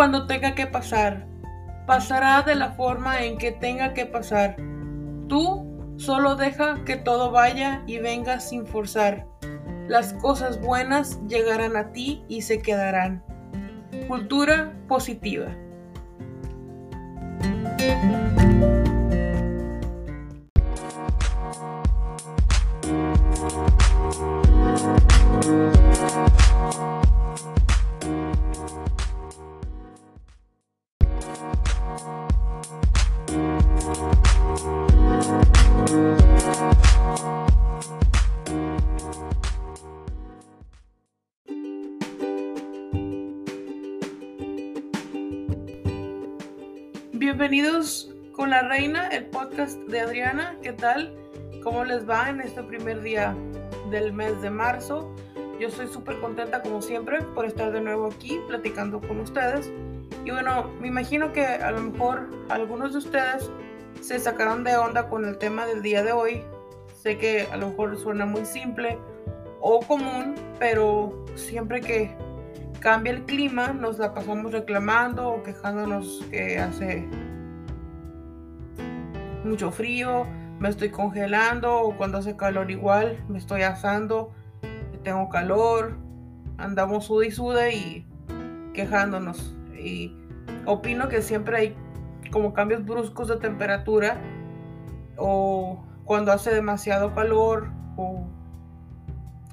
Cuando tenga que pasar. Pasará de la forma en que tenga que pasar. Tú solo deja que todo vaya y venga sin forzar. Las cosas buenas llegarán a ti y se quedarán. Cultura positiva. Bienvenidos con la reina, el podcast de Adriana. ¿Qué tal? ¿Cómo les va en este primer día del mes de marzo? Yo estoy súper contenta como siempre por estar de nuevo aquí platicando con ustedes. Y bueno, me imagino que a lo mejor algunos de ustedes se sacaron de onda con el tema del día de hoy. Sé que a lo mejor suena muy simple o común, pero siempre que cambia el clima, nos la pasamos reclamando o quejándonos que hace mucho frío, me estoy congelando o cuando hace calor igual, me estoy asando, tengo calor, andamos suda y suda y quejándonos. Y opino que siempre hay como cambios bruscos de temperatura o cuando hace demasiado calor o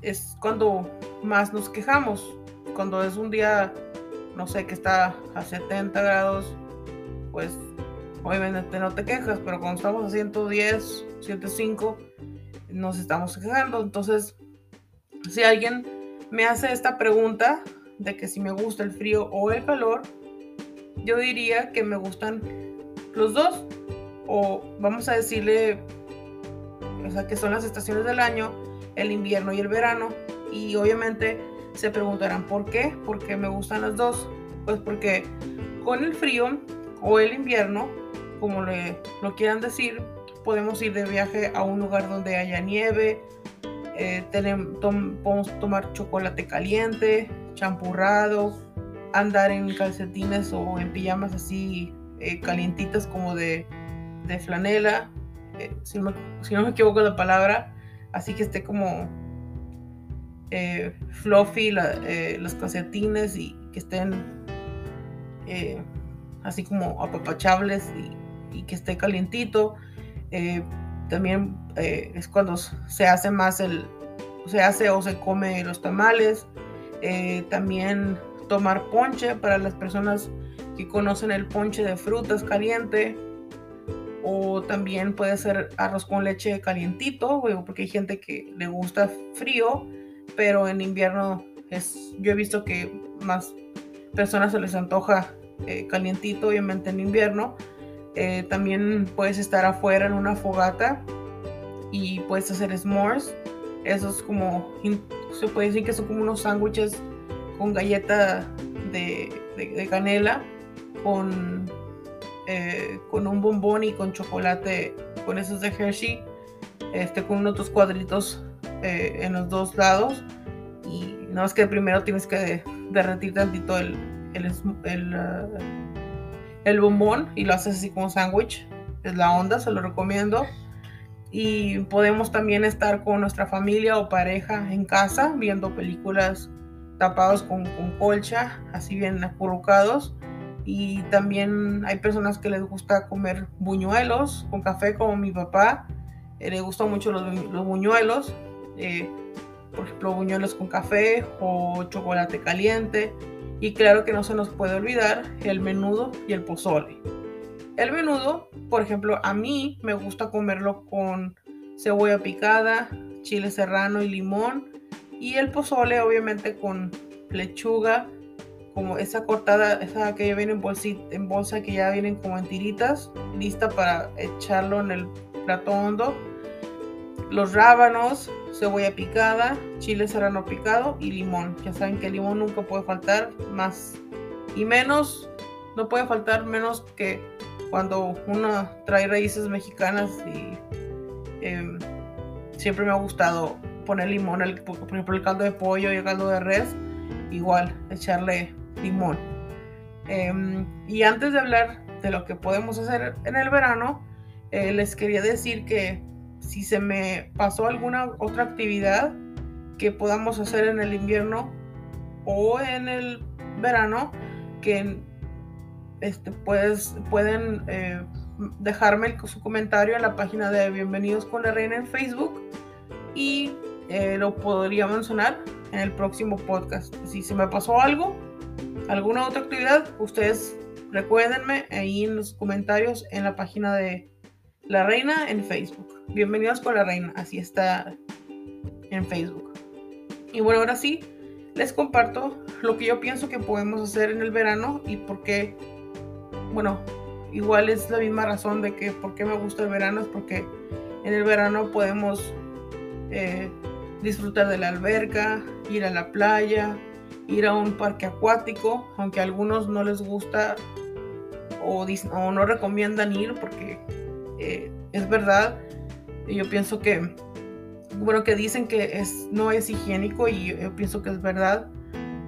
es cuando más nos quejamos cuando es un día, no sé, que está a 70 grados, pues obviamente no te quejas, pero cuando estamos a 110, 105, nos estamos quejando. Entonces, si alguien me hace esta pregunta de que si me gusta el frío o el calor, yo diría que me gustan los dos. O vamos a decirle, o sea, que son las estaciones del año, el invierno y el verano. Y obviamente se preguntarán por qué, porque me gustan las dos. Pues porque con el frío o el invierno, como le, lo quieran decir, podemos ir de viaje a un lugar donde haya nieve, eh, podemos tomar chocolate caliente, champurrado, andar en calcetines o en pijamas así eh, calientitas como de, de flanela, eh, si, si no me equivoco la palabra, así que esté como eh, fluffy eh, los calcetines y que estén eh, así como apapachables y, que esté calientito. también es cuando se hace más el, se hace o se come los tamales. también tomar ponche para las personas que conocen el ponche de frutas caliente. O también puede ser arroz con leche calientito, porque hay gente que le gusta frío pero en invierno es, yo he visto que más personas se les antoja eh, calientito, obviamente en invierno. Eh, también puedes estar afuera en una fogata y puedes hacer s'mores. Eso es como, se puede decir que son como unos sándwiches con galleta de, canela, con, eh, con un bombón y con chocolate, con esos de Hershey, este, con unos cuadritos eh, en los dos lados. Y no es que primero tienes que derretir tantito el, el, el, uh, bombón y lo haces así como sándwich. Es la onda, se lo recomiendo. Y podemos también estar con nuestra familia o pareja en casa viendo películas tapados con, con colcha, así bien acurrucados. Y también hay personas que les gusta comer buñuelos con café, como mi papá. Eh, le gustan mucho los buñuelos. Eh, por ejemplo, buñuelos con café o chocolate caliente. Y claro que no se nos puede olvidar el menudo y el pozole. El menudo, por ejemplo, a mí me gusta comerlo con cebolla picada, chile serrano y limón. Y el pozole, obviamente, con lechuga, como esa cortada, esa que ya viene en, en bolsa, que ya vienen como en tiritas, lista para echarlo en el plato hondo. Los rábanos, cebolla picada, chile serrano picado y limón. Ya saben que el limón nunca puede faltar, más y menos, no puede faltar menos que cuando uno trae raíces mexicanas y em, siempre me ha gustado poner limón, el, por ejemplo el caldo de pollo y el caldo de res, igual echarle limón. Em, y antes de hablar de lo que podemos hacer en el verano, eh, les quería decir que si se me pasó alguna otra actividad que podamos hacer en el invierno o en el verano, que este, pues, pueden eh, dejarme su comentario en la página de Bienvenidos con la Reina en Facebook y eh, lo podría mencionar en el próximo podcast. Si se me pasó algo, alguna otra actividad, ustedes recuérdenme ahí en los comentarios en la página de La Reina en Facebook. Bienvenidos con la Reina, así está en Facebook. Y bueno, ahora sí, les comparto lo que yo pienso que podemos hacer en el verano y por qué, bueno, igual es la misma razón de que por qué me gusta el verano, es porque en el verano podemos eh, disfrutar de la alberca, ir a la playa, ir a un parque acuático, aunque a algunos no les gusta o, no recomiendan ir porque eh, es verdad, yo pienso que, bueno, que dicen que es, no es higiénico y yo, pienso que es verdad.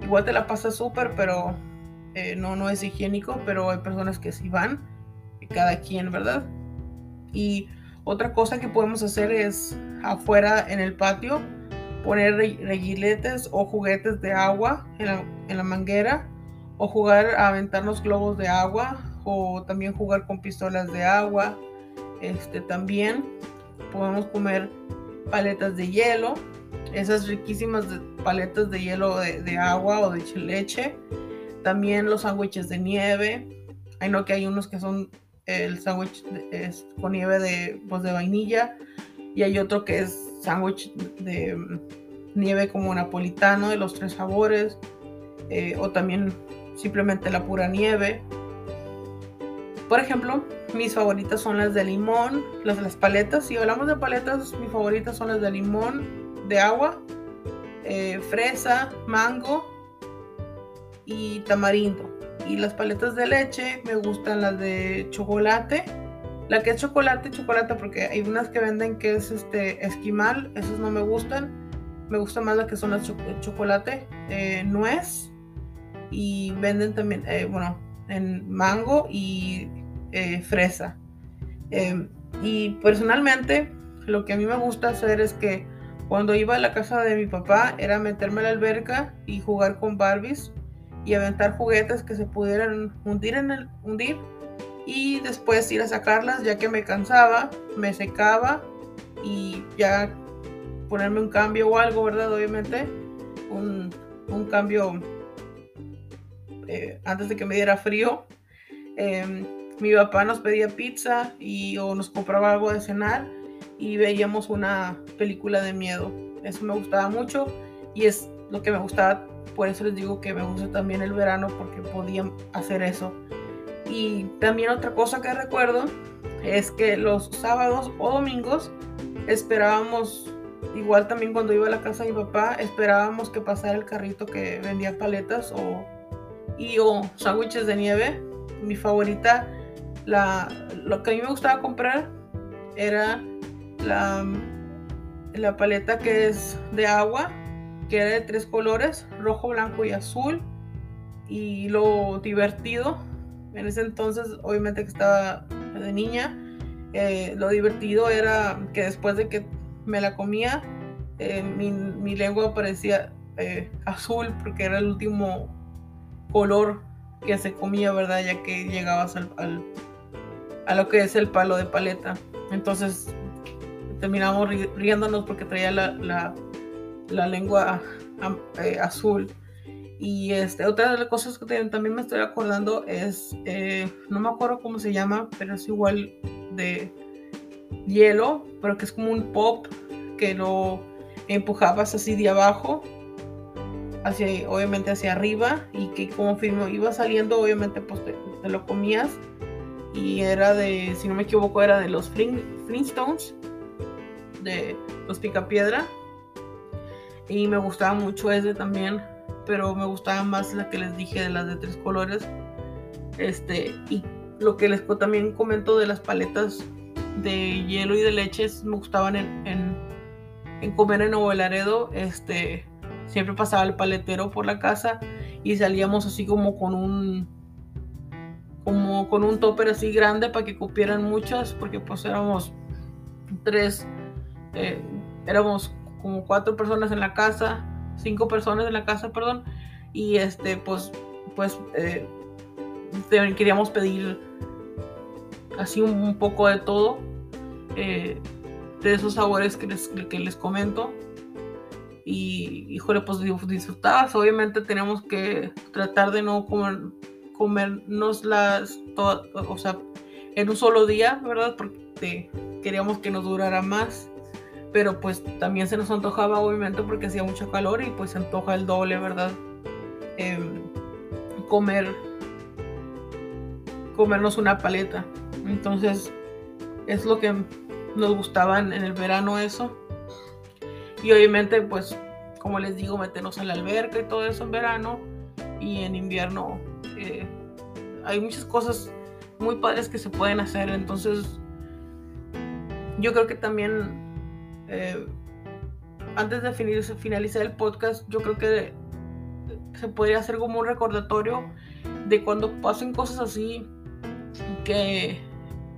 Igual te la pasas súper, pero eh, no, no es higiénico, pero hay personas que sí van, cada quien, ¿verdad? Y otra cosa que podemos hacer es afuera en el patio poner reguiletes o juguetes de agua en la, manguera o jugar a aventarnos globos de agua o también jugar con pistolas de agua. Este también podemos comer paletas de hielo, esas riquísimas paletas de hielo de, agua o de leche. También los sándwiches de nieve. Hay no que hay unos que son el sándwich con nieve de, pues, de vainilla y hay otro que es sándwich de mm, nieve como napolitano de los tres sabores eh, o también simplemente la pura nieve. Por ejemplo, mis favoritas son las de limón, las de las paletas. Si hablamos de paletas, mis favoritas son las de limón, de agua, eh, fresa, mango y tamarindo. Y las paletas de leche me gustan las de chocolate la que es chocolate, chocolate, porque hay unas que venden que es este esquimal, esas no me gustan. Me gusta más las que son las chocolate, eh, nuez. Y venden también, eh, bueno, en mango y eh, fresa. Em, y personalmente, lo que a mí me gusta hacer es que cuando iba a la casa de mi papá era meterme a la alberca y jugar con Barbies y aventar juguetes que se pudieran hundir en el hundir y después ir a sacarlas ya que me cansaba, me secaba y ya ponerme un cambio o algo, ¿verdad? Obviamente, un, cambio eh, antes de que me diera frío. Em, mi papá nos pedía pizza y o nos compraba algo de cenar y veíamos una película de miedo. Eso me gustaba mucho y es lo que me gustaba. Por eso les digo que me gusta también el verano porque podían hacer eso. Y también otra cosa que recuerdo es que los sábados o domingos esperábamos, igual también cuando iba a la casa de mi papá, esperábamos que pasara el carrito que vendía paletas o, y o sándwiches de nieve. Mi favorita, lo que a mí me gustaba comprar era la, la paleta que es de agua, que era de tres colores, rojo, blanco y azul. Y lo divertido en ese entonces, obviamente que estaba de niña, eh, lo divertido era que después de que me la comía, eh, mi, lengua parecía eh, azul porque era el último color que se comía, ¿verdad? Ya que llegabas al, a lo que es el palo de paleta. Entonces terminamos riéndonos porque traía la, la, la lengua azul. Y este, otra de las cosas que también me estoy acordando es, eh, no me acuerdo cómo se llama, pero es igual de hielo, pero que es como un pop que lo empujabas así de abajo, hacia, obviamente hacia arriba, y que como iba saliendo, obviamente pues te, lo comías. Y era de, si no me equivoco, era de los Flintstones, de los Picapiedra. Y me gustaba mucho ese también pero me gustaba más la que les dije de las de tres colores. Este, y lo que les también comento de las paletas de hielo y de leche me gustaban en, en, comer en Nuevo Laredo. Este, siempre pasaba el paletero por la casa y salíamos así como con un como con un topper así grande para que cupieran muchas, porque pues éramos tres, eh, éramos como cuatro personas en la casa, cinco personas en la casa, perdón, y este, pues, pues eh, queríamos pedir así un, poco de todo, eh, de esos sabores que les, que les comento. Y, híjole, pues disfrutabas. Obviamente teníamos que tratar de no comer, comernos las, o sea, en un solo día, ¿verdad? Porque queríamos que nos durara más. Pero pues también se nos antojaba, obviamente, porque hacía mucho calor y pues se antoja el doble, ¿verdad? Em, comer, comernos una paleta. Entonces, es lo que nos gustaba en, el verano eso. Y obviamente, pues, como les digo, meternos a la alberca y todo eso en verano. Y en invierno eh, hay muchas cosas muy padres que se pueden hacer. Entonces, yo creo que también, eh, antes de finalizar el podcast, yo creo que se podría hacer como un recordatorio de cuando pasen cosas así, que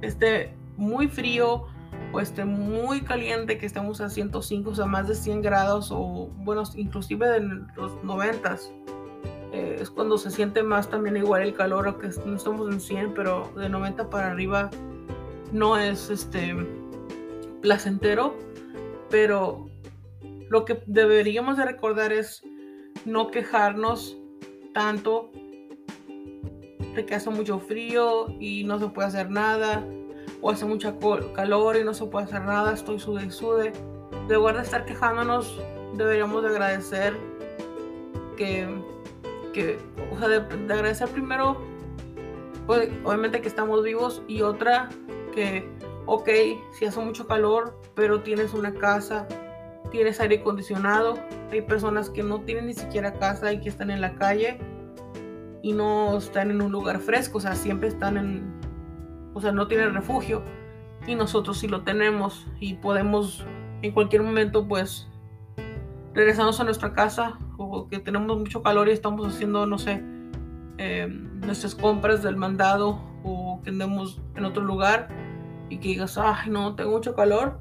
esté muy frío o esté muy caliente, que estemos a 105, o sea, más de 100 grados, o bueno, inclusive en los 90 eh, es cuando se siente más también igual el calor, aunque no estamos en 100, pero de 90 para arriba no es este placentero, pero lo que deberíamos de recordar es no quejarnos tanto de que hace mucho frío y no se puede hacer nada, o hace mucha calor y no se puede hacer nada, estoy sude y sude. De lugar de estar quejándonos, deberíamos de agradecer que, que o sea, de, agradecer primero, pues, obviamente que estamos vivos y otra que, ok, si hace mucho calor, pero tienes una casa, tienes aire acondicionado, hay personas que no tienen ni siquiera casa y que están en la calle y no están en un lugar fresco, o sea, siempre están en, o sea, no tienen refugio y nosotros sí lo tenemos y podemos en cualquier momento pues regresarnos a nuestra casa o que tenemos mucho calor y estamos haciendo, no sé, eh, nuestras compras del mandado o que andemos en otro lugar y que digas, ay, no, tengo mucho calor.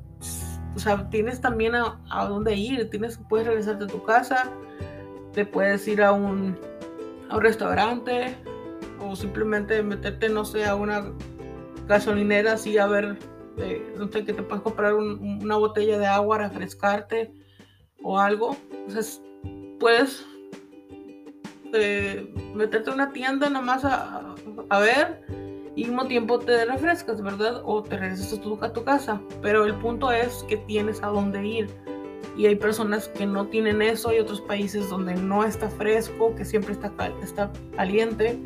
O sea, tienes también a, dónde ir, tienes, puedes regresarte a tu casa, te puedes ir a un a un restaurante o simplemente meterte, no sé, a una gasolinera así a ver, eh, no sé, que te puedes comprar una botella de agua, refrescarte o algo. Entonces, puedes eh, meterte a una tienda nada más a, a, ver y al mismo tiempo te refrescas, ¿verdad? O te regresas a tu, a tu casa. Pero el punto es que tienes a dónde ir y hay personas que no tienen eso, hay otros países donde no está fresco, que siempre está, está caliente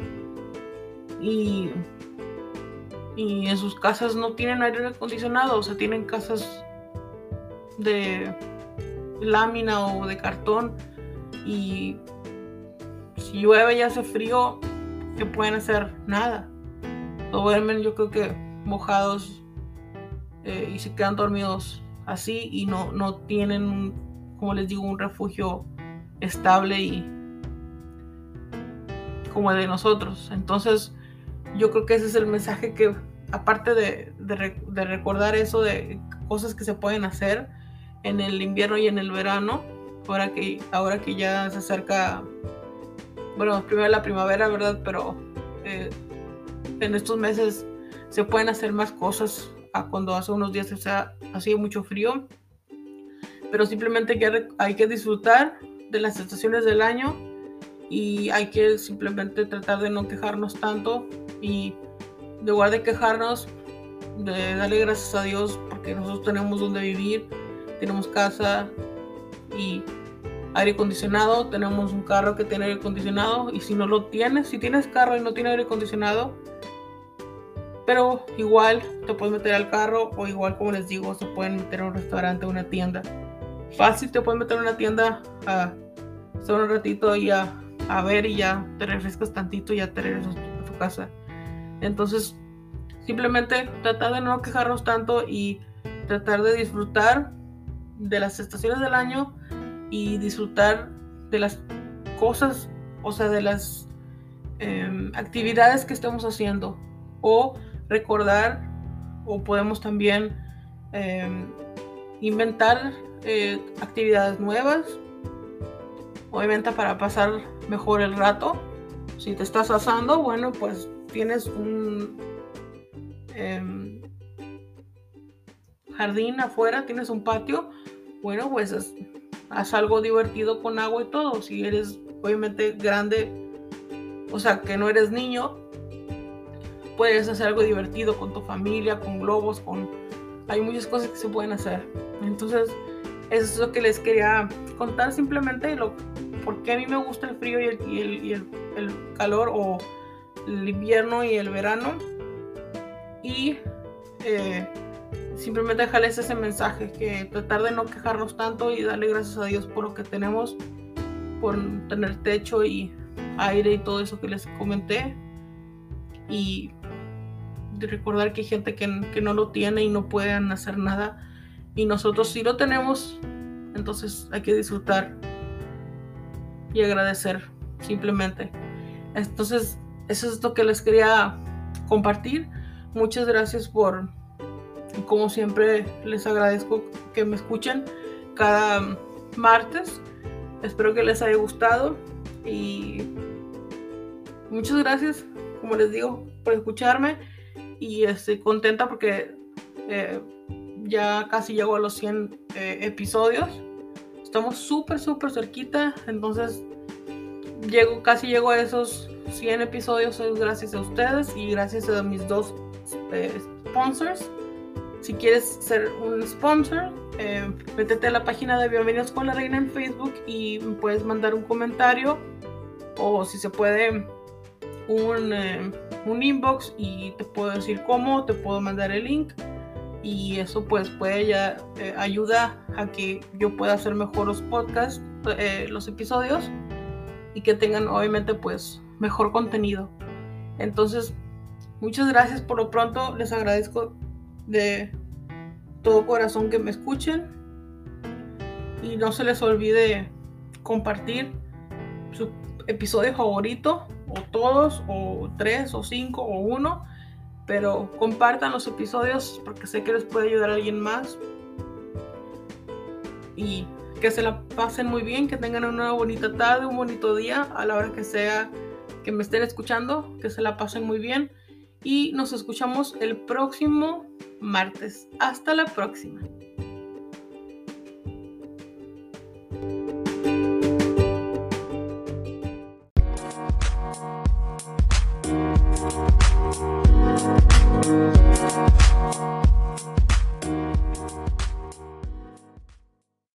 y, y en sus casas no tienen aire acondicionado, o sea, tienen casas de lámina o de cartón y si llueve y hace frío, que pueden hacer? Nada. duermen yo creo que mojados eh, y se quedan dormidos así y no, no tienen, como les digo, un refugio estable y como el de nosotros. Entonces, yo creo que ese es el mensaje que, aparte de, de, recordar eso de cosas que se pueden hacer en el invierno y en el verano, ahora que, ahora que ya se acerca, bueno, primero la primavera, ¿verdad? Pero eh, en estos meses se pueden hacer más cosas a cuando hace unos días sea, hacía mucho frío. Pero simplemente hay que disfrutar de las estaciones del año y hay que simplemente tratar de no quejarnos tanto y de lugar de quejarnos, de darle gracias a Dios porque nosotros tenemos donde vivir, tenemos casa y aire acondicionado, tenemos un carro que tiene aire acondicionado y si no lo tienes, si tienes carro y no tiene aire acondicionado, pero igual te puedes meter al carro o igual como les digo, se pueden meter a un restaurante o una tienda. Fácil te puedes meter a una tienda a estar un ratito y a, a, ver y ya te refrescas tantito y ya te regresas a tu casa. Entonces, simplemente tratar de no quejarnos tanto y tratar de disfrutar de las estaciones del año y disfrutar de las cosas, o sea, de las em, actividades que estemos haciendo. O recordar o podemos también em, inventar eh, actividades nuevas. Obviamente para pasar mejor el rato. Si te estás asando bueno pues tienes un em, jardín afuera tienes un patio bueno pues haz algo divertido con agua y todo si eres obviamente grande o sea que no eres niño puedes hacer algo divertido con tu familia, con globos, con... Hay muchas cosas que se pueden hacer. Entonces, eso es lo que les quería contar simplemente, lo, por qué a mí me gusta el frío y el, y el, calor o el invierno y el verano. Y eh, simplemente dejarles ese mensaje, que tratar de no quejarnos tanto y darle gracias a Dios por lo que tenemos, por tener techo y aire y todo eso que les comenté. Y de recordar que hay gente que, no lo tiene y no pueden hacer nada. Y nosotros sí lo tenemos, entonces hay que disfrutar y agradecer simplemente. Entonces, eso es lo que les quería compartir. Muchas gracias por, como siempre, les agradezco que me escuchen cada martes. Espero que les haya gustado y muchas gracias, como les digo, por escucharme y estoy contenta porque eh, ya casi llego a los 100 eh, episodios. Estamos súper, súper cerquita, entonces llego, casi llego a esos 100 episodios gracias a ustedes y gracias a mis dos eh, sponsors. Si quieres ser un sponsor, eh, métete a la página de Bienvenidos con la Reina en Facebook y puedes mandar un comentario o si se puede un, eh, un inbox y te puedo decir cómo, te puedo mandar el link y eso pues puede ya eh, ayuda a que yo pueda hacer mejor los podcasts, los episodios y que tengan obviamente pues mejor contenido. Entonces, muchas gracias por lo pronto, les agradezco de todo corazón que me escuchen y no se les olvide compartir su episodio favorito o todos, o tres, o cinco, o uno. Pero compartan los episodios porque sé que les puede ayudar a alguien más. Y que se la pasen muy bien, que tengan una bonita tarde, un bonito día, a la hora que sea que me estén escuchando, que se la pasen muy bien. Y nos escuchamos el próximo martes. Hasta la próxima.